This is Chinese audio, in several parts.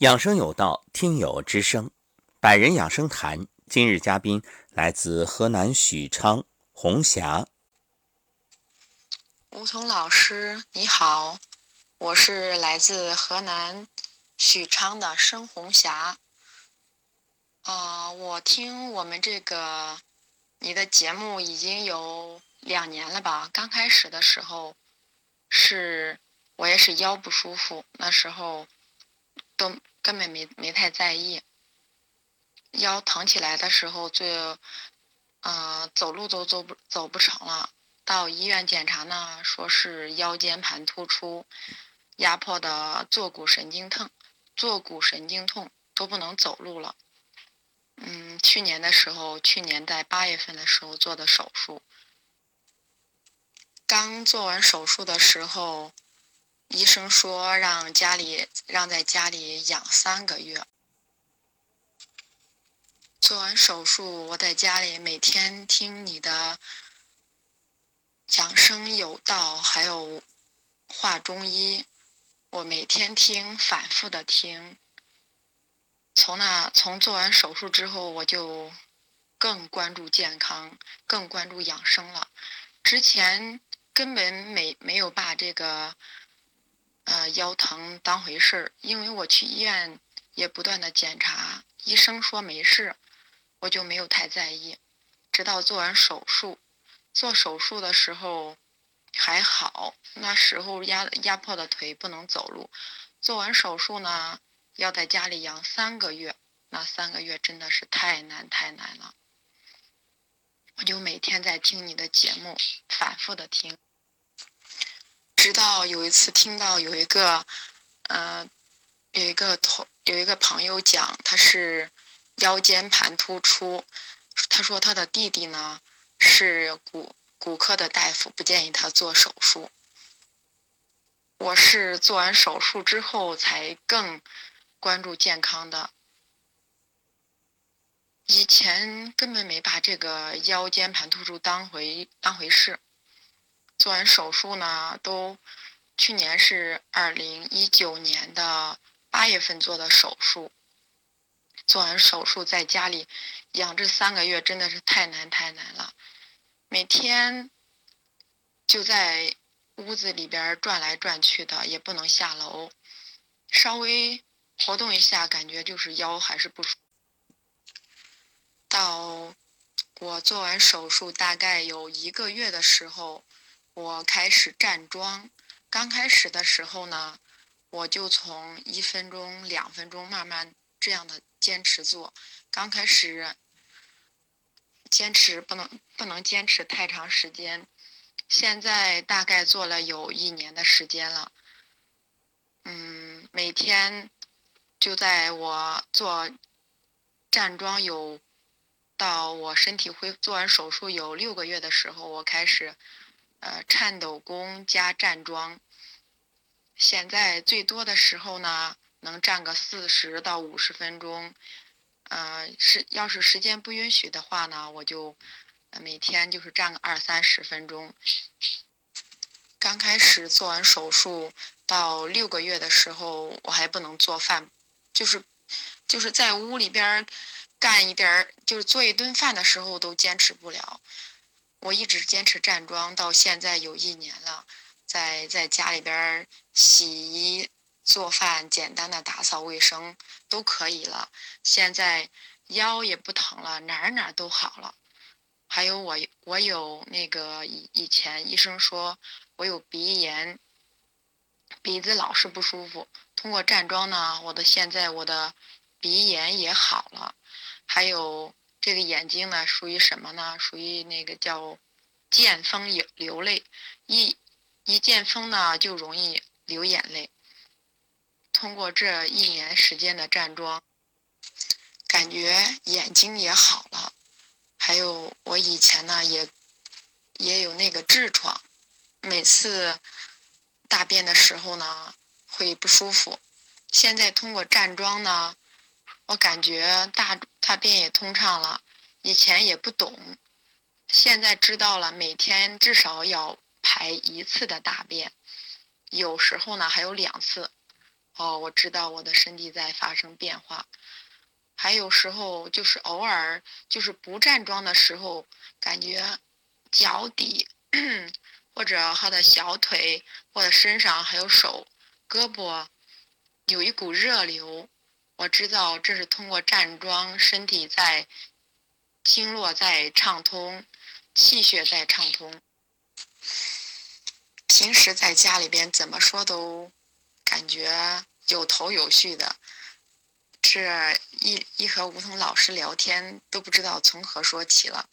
养生有道，听友之声，百人养生谈。今日嘉宾来自河南许昌红霞。吴桐老师，你好，我是来自河南许昌的申红霞。啊，我听我们这个你的节目已经有两年了吧？刚开始的时候，是我也是腰不舒服，那时候都。根本没没太在意，腰疼起来的时候，最，嗯，走路都走不走不成了。到医院检查呢，说是腰间盘突出，压迫的坐骨神经痛，坐骨神经痛都不能走路了。嗯，去年的时候，去年在八月份的时候做的手术，刚做完手术的时候。医生说让家里让在家里养三个月。做完手术，我在家里每天听你的养生有道，还有话中医，我每天听，反复的听。从那从做完手术之后，我就更关注健康，更关注养生了。之前根本没没有把这个。呃，腰疼当回事儿，因为我去医院也不断的检查，医生说没事，我就没有太在意。直到做完手术，做手术的时候还好，那时候压压迫的腿不能走路。做完手术呢，要在家里养三个月，那三个月真的是太难太难了。我就每天在听你的节目，反复的听。直到有一次听到有一个，呃，有一个同有一个朋友讲他是腰间盘突出，他说他的弟弟呢是骨骨科的大夫，不建议他做手术。我是做完手术之后才更关注健康的，以前根本没把这个腰间盘突出当回当回事。做完手术呢，都去年是二零一九年的八月份做的手术。做完手术在家里养这三个月真的是太难太难了，每天就在屋子里边转来转去的，也不能下楼，稍微活动一下，感觉就是腰还是不舒。到我做完手术大概有一个月的时候。我开始站桩，刚开始的时候呢，我就从一分钟、两分钟慢慢这样的坚持做。刚开始坚持不能不能坚持太长时间，现在大概做了有一年的时间了。嗯，每天就在我做站桩有到我身体恢复做完手术有六个月的时候，我开始。呃，颤抖功加站桩，现在最多的时候呢，能站个四十到五十分钟。呃，是要是时间不允许的话呢，我就每天就是站个二三十分钟。刚开始做完手术到六个月的时候，我还不能做饭，就是就是在屋里边干一点，就是做一顿饭的时候都坚持不了。我一直坚持站桩，到现在有一年了，在在家里边洗衣、做饭、简单的打扫卫生都可以了。现在腰也不疼了，哪儿哪儿都好了。还有我我有那个以以前医生说我有鼻炎，鼻子老是不舒服。通过站桩呢，我的现在我的鼻炎也好了。还有。这个眼睛呢，属于什么呢？属于那个叫见风流泪，一一见风呢就容易流眼泪。通过这一年时间的站桩，感觉眼睛也好了。还有我以前呢也也有那个痔疮，每次大便的时候呢会不舒服。现在通过站桩呢。我感觉大大便也通畅了，以前也不懂，现在知道了，每天至少要排一次的大便，有时候呢还有两次。哦，我知道我的身体在发生变化。还有时候就是偶尔就是不站桩的时候，感觉脚底或者他的小腿或者身上还有手、胳膊有一股热流，我知道这是通过站桩，身体在经络在畅通，气血在畅通。平时在家里边怎么说都感觉有头有绪的，这一一和梧桐老师聊天都不知道从何说起了。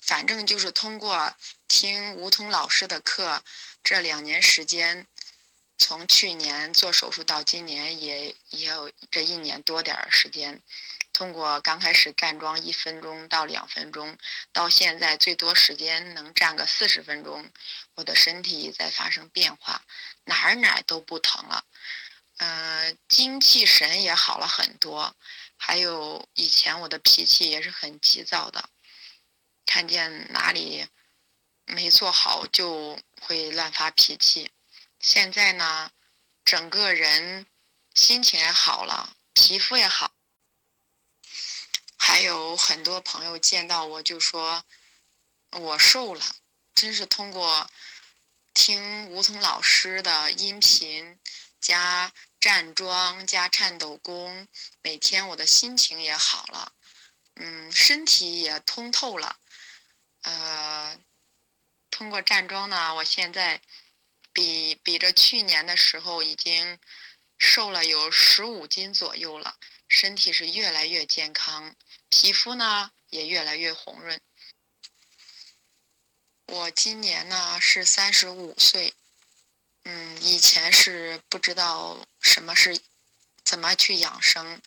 反正就是通过听梧桐老师的课，这两年时间，从去年做手术到今年也也有这一年多点儿时间。通过刚开始站桩一分钟到两分钟，到现在最多时间能站个四十分钟，我的身体在发生变化，哪儿哪儿都不疼了，嗯，精气神也好了很多，还有以前我的脾气也是很急躁的，看见哪里没做好就会乱发脾气，现在呢，整个人心情也好了，皮肤也好。还有很多朋友见到我就说，我瘦了，真是通过听梧桐老师的音频加站桩加颤抖功，每天我的心情也好了，嗯，身体也通透了，呃，通过站桩呢，我现在比比着去年的时候已经瘦了有十五斤左右了，身体是越来越健康。皮肤呢也越来越红润。我今年呢是三十五岁，嗯，以前是不知道什么是怎么去养生。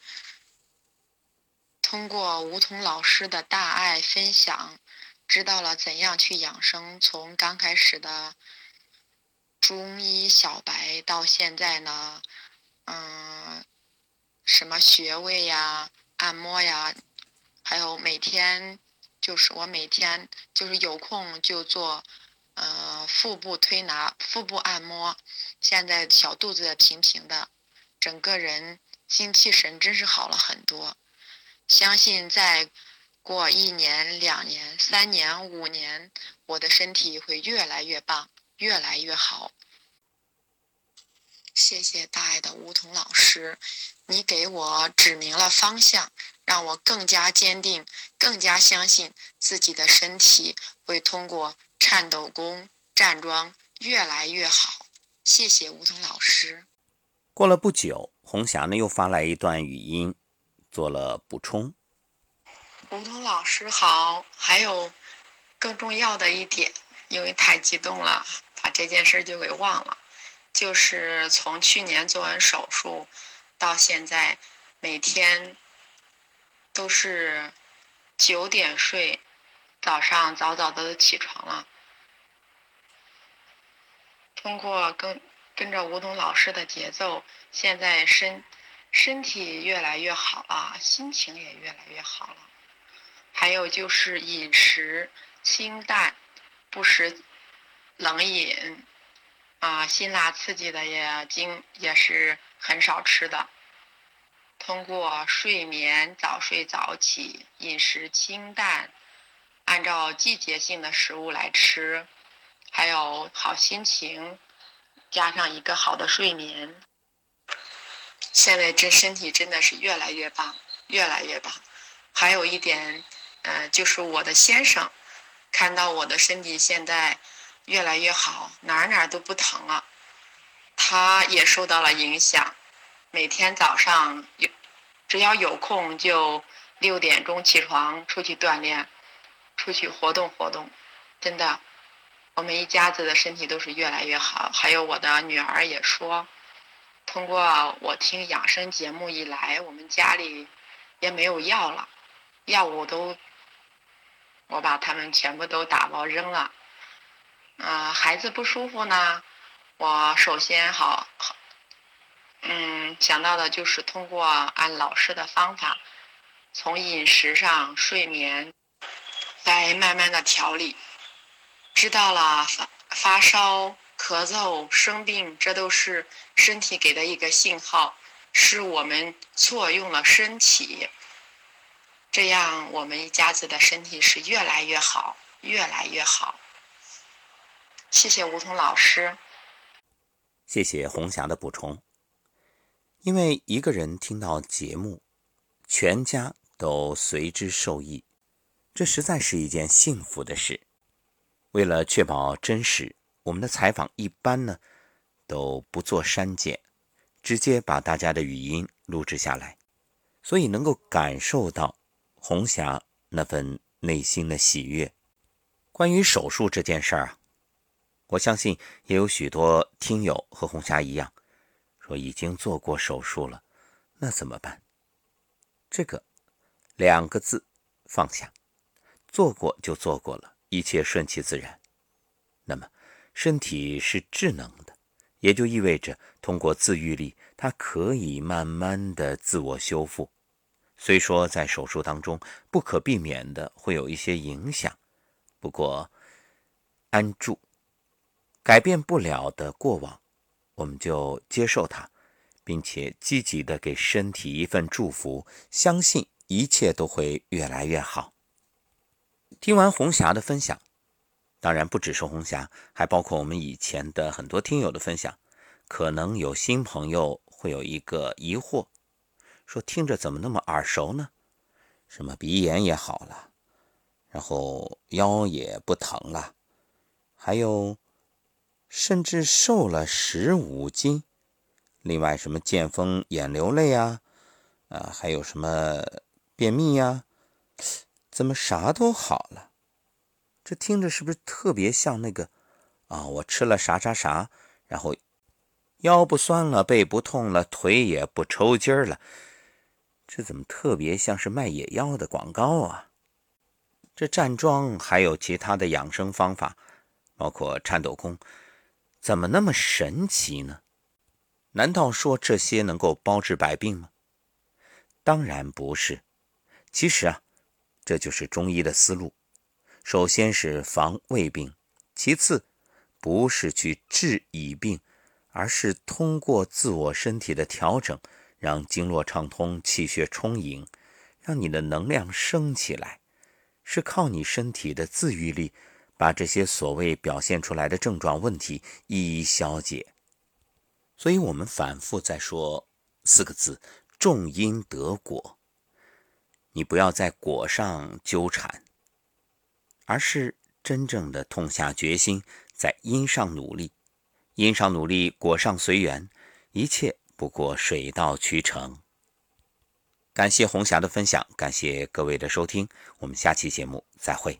通过梧桐老师的大爱分享，知道了怎样去养生。从刚开始的中医小白，到现在呢，嗯，什么穴位呀、按摩呀。还有每天，就是我每天就是有空就做，呃，腹部推拿、腹部按摩。现在小肚子也平平的，整个人精气神真是好了很多。相信再过一年、两年、三年、五年，我的身体会越来越棒，越来越好。谢谢大爱的梧桐老师，你给我指明了方向。让我更加坚定，更加相信自己的身体会通过颤抖功站桩越来越好。谢谢梧桐老师。过了不久，红霞呢又发来一段语音，做了补充。梧桐老师好，还有更重要的一点，因为太激动了，把这件事就给忘了。就是从去年做完手术到现在，每天。都是九点睡，早上早早的起床了。通过跟跟着吴东老师的节奏，现在身身体越来越好了，心情也越来越好了。还有就是饮食清淡，不食冷饮，啊，辛辣刺激的也经也是很少吃的。通过睡眠早睡早起，饮食清淡，按照季节性的食物来吃，还有好心情，加上一个好的睡眠，现在这身体真的是越来越棒，越来越棒。还有一点，嗯，就是我的先生看到我的身体现在越来越好，哪儿哪儿都不疼了，他也受到了影响。每天早上有，只要有空就六点钟起床出去锻炼，出去活动活动，真的，我们一家子的身体都是越来越好。还有我的女儿也说，通过我听养生节目以来，我们家里也没有药了，药物都我把他们全部都打包扔了。嗯，孩子不舒服呢，我首先好好。嗯，想到的就是通过按老师的方法，从饮食上、睡眠，再慢慢的调理。知道了发发烧、咳嗽、生病，这都是身体给的一个信号，是我们错用了身体，这样我们一家子的身体是越来越好，越来越好。谢谢吴桐老师，谢谢红霞的补充。因为一个人听到节目，全家都随之受益，这实在是一件幸福的事。为了确保真实，我们的采访一般呢都不做删减。直接把大家的语音录制下来，所以能够感受到红霞那份内心的喜悦。关于手术这件事儿啊，我相信也有许多听友和红霞一样，说已经做过手术了，那怎么办？这个两个字，放下。做过就做过了，一切顺其自然。那么，身体是智能的。也就意味着，通过自愈力，它可以慢慢的自我修复。虽说在手术当中不可避免的会有一些影响，不过安住，改变不了的过往，我们就接受它，并且积极的给身体一份祝福，相信一切都会越来越好。听完红霞的分享。当然不只是红霞，还包括我们以前的很多听友的分享。可能有新朋友会有一个疑惑，说听着怎么那么耳熟呢？什么鼻炎也好了，然后腰也不疼了，还有甚至瘦了十五斤。另外什么见风眼流泪啊，啊，还有什么便秘呀？怎么啥都好了？这听着是不是特别像那个啊？我吃了啥啥啥，然后腰不酸了，背不痛了，腿也不抽筋了。这怎么特别像是卖野药的广告啊？这站桩还有其他的养生方法，包括颤抖功，怎么那么神奇呢？难道说这些能够包治百病吗？当然不是。其实啊，这就是中医的思路。首先是防胃病，其次不是去治已病，而是通过自我身体的调整，让经络畅通、气血充盈，让你的能量升起来，是靠你身体的自愈力，把这些所谓表现出来的症状问题一一消解。所以，我们反复在说四个字：种因得果。你不要在果上纠缠。而是真正的痛下决心，在因上努力，因上努力，果上随缘，一切不过水到渠成。感谢红霞的分享，感谢各位的收听，我们下期节目再会。